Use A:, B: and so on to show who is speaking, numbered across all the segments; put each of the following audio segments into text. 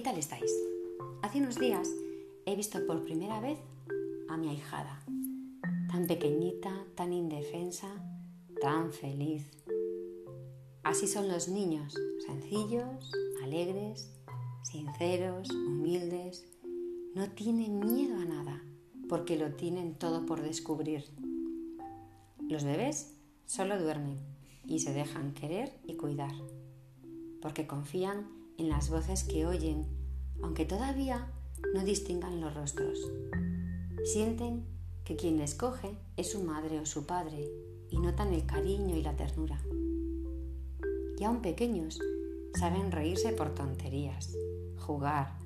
A: ¿qué tal estáis? Hace unos días he visto por primera vez a mi ahijada, tan pequeñita, tan indefensa, tan feliz. Así son los niños, sencillos, alegres, sinceros, humildes. No tienen miedo a nada, porque lo tienen todo por descubrir. Los bebés solo duermen y se dejan querer y cuidar, porque confían en las voces que oyen, aunque todavía no distingan los rostros. Sienten que quien les coge es su madre o su padre y notan el cariño y la ternura. Y aún pequeños saben reírse por tonterías, jugar,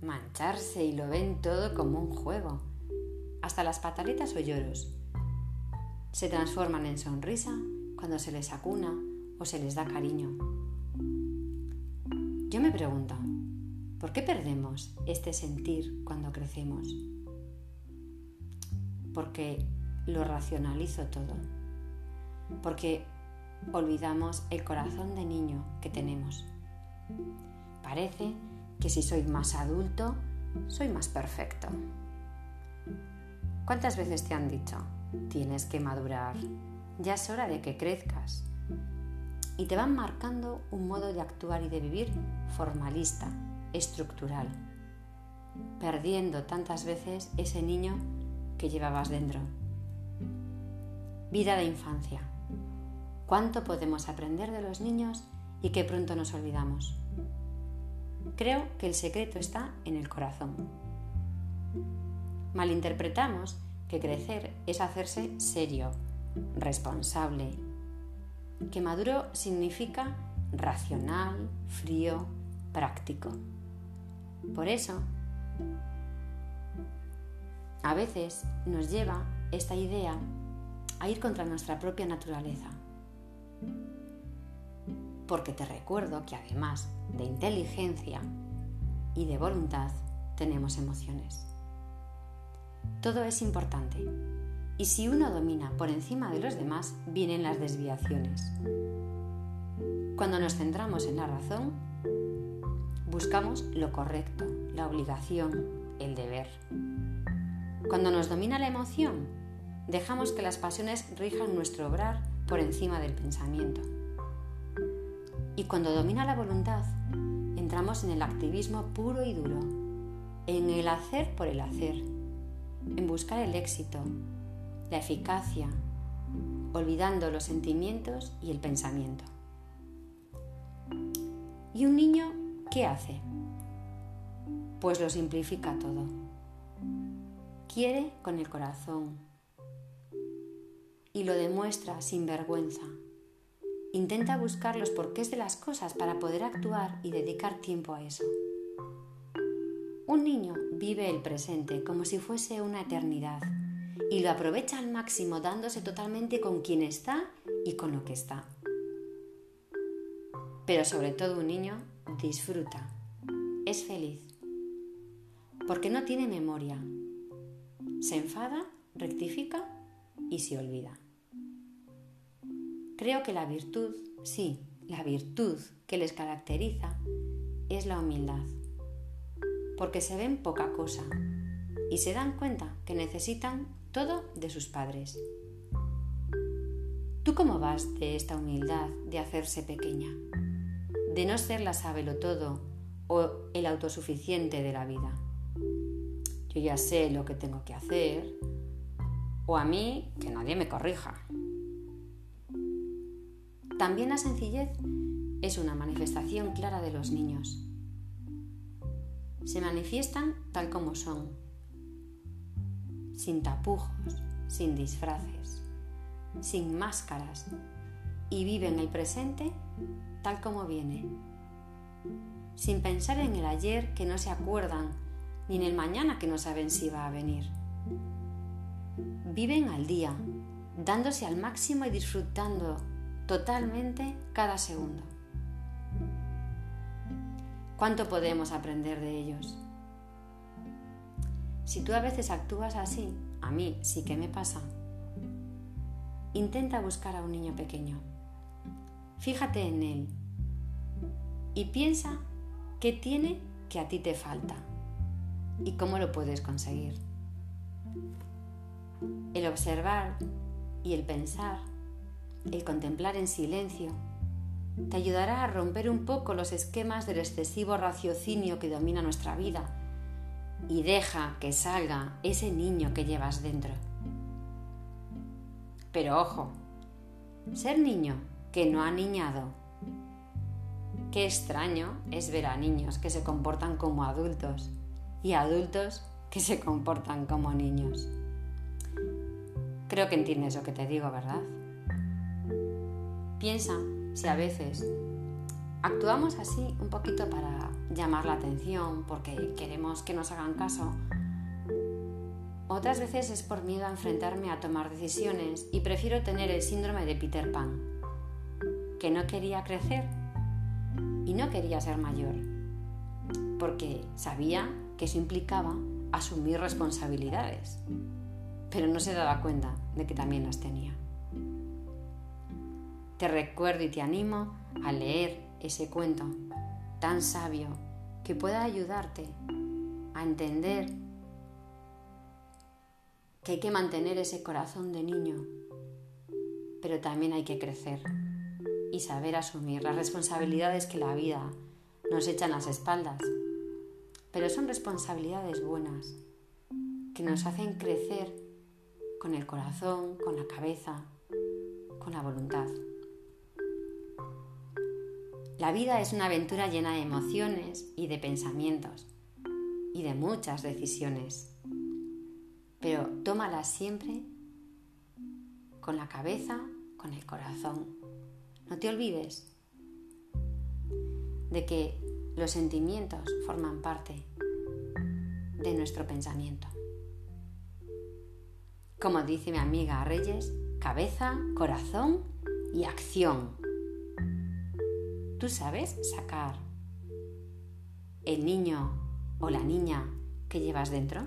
A: mancharse y lo ven todo como un juego. Hasta las pataletas o lloros se transforman en sonrisa cuando se les acuna o se les da cariño. Yo me pregunto, ¿por qué perdemos este sentir cuando crecemos? Porque lo racionalizo todo. Porque olvidamos el corazón de niño que tenemos. Parece que si soy más adulto, soy más perfecto. ¿Cuántas veces te han dicho, tienes que madurar, ya es hora de que crezcas? Y te van marcando un modo de actuar y de vivir formalista, estructural, perdiendo tantas veces ese niño que llevabas dentro. Vida de infancia. ¿Cuánto podemos aprender de los niños y qué pronto nos olvidamos? Creo que el secreto está en el corazón. Malinterpretamos que crecer es hacerse serio, responsable, que maduro significa racional, frío, práctico. Por eso, a veces nos lleva esta idea a ir contra nuestra propia naturaleza. Porque te recuerdo que además de inteligencia y de voluntad, tenemos emociones. Todo es importante y si uno domina por encima de los demás, vienen las desviaciones. Cuando nos centramos en la razón, buscamos lo correcto, la obligación, el deber. Cuando nos domina la emoción, dejamos que las pasiones rijan nuestro obrar por encima del pensamiento. Y cuando domina la voluntad, entramos en el activismo puro y duro, en el hacer por el hacer, en buscar el éxito, la eficacia, olvidando los sentimientos y el pensamiento. ¿Y un niño qué hace? Pues lo simplifica todo. Quiere con el corazón y lo demuestra sin vergüenza. Intenta buscar los porqués de las cosas para poder actuar y dedicar tiempo a eso. Un niño vive el presente como si fuese una eternidad y lo aprovecha al máximo dándose totalmente con quien está y con lo que está. Pero sobre todo un niño disfruta, es feliz, porque no tiene memoria, se enfada, rectifica y se olvida. Creo que la virtud, sí, la virtud que les caracteriza es la humildad, porque se ven poca cosa y se dan cuenta que necesitan todo de sus padres. ¿Tú cómo vas de esta humildad de hacerse pequeña? De no ser la sábelo todo o el autosuficiente de la vida. Yo ya sé lo que tengo que hacer o a mí que nadie me corrija. También la sencillez es una manifestación clara de los niños. Se manifiestan tal como son, sin tapujos, sin disfraces, sin máscaras, y viven el presente tal como viene, sin pensar en el ayer que no se acuerdan, ni en el mañana que no saben si va a venir. Viven al día, dándose al máximo y disfrutando totalmente cada segundo. ¿Cuánto podemos aprender de ellos? Si tú a veces actúas así, a mí sí que me pasa, intenta buscar a un niño pequeño. Fíjate en él y piensa qué tiene que a ti te falta y cómo lo puedes conseguir. El observar y el pensar, el contemplar en silencio, te ayudará a romper un poco los esquemas del excesivo raciocinio que domina nuestra vida y deja que salga ese niño que llevas dentro. Pero ojo, ser niño que no ha niñado. Qué extraño es ver a niños que se comportan como adultos y adultos que se comportan como niños. Creo que entiendes lo que te digo, ¿verdad? Piensa si a veces actuamos así un poquito para llamar la atención, porque queremos que nos hagan caso, otras veces es por miedo a enfrentarme a tomar decisiones y prefiero tener el síndrome de Peter Pan, que no quería crecer y no quería ser mayor, porque sabía que eso implicaba asumir responsabilidades, pero no se daba cuenta de que también las tenía. Te recuerdo y te animo a leer ese cuento tan sabio que pueda ayudarte a entender que hay que mantener ese corazón de niño, pero también hay que crecer y saber asumir las responsabilidades que la vida nos echa en las espaldas. Pero son responsabilidades buenas, que nos hacen crecer con el corazón, con la cabeza, con la voluntad. La vida es una aventura llena de emociones y de pensamientos y de muchas decisiones. Pero tómalas siempre con la cabeza, con el corazón. No te olvides de que los sentimientos forman parte de nuestro pensamiento. Como dice mi amiga Reyes, cabeza, corazón y acción. ¿Tú sabes sacar el niño o la niña que llevas dentro?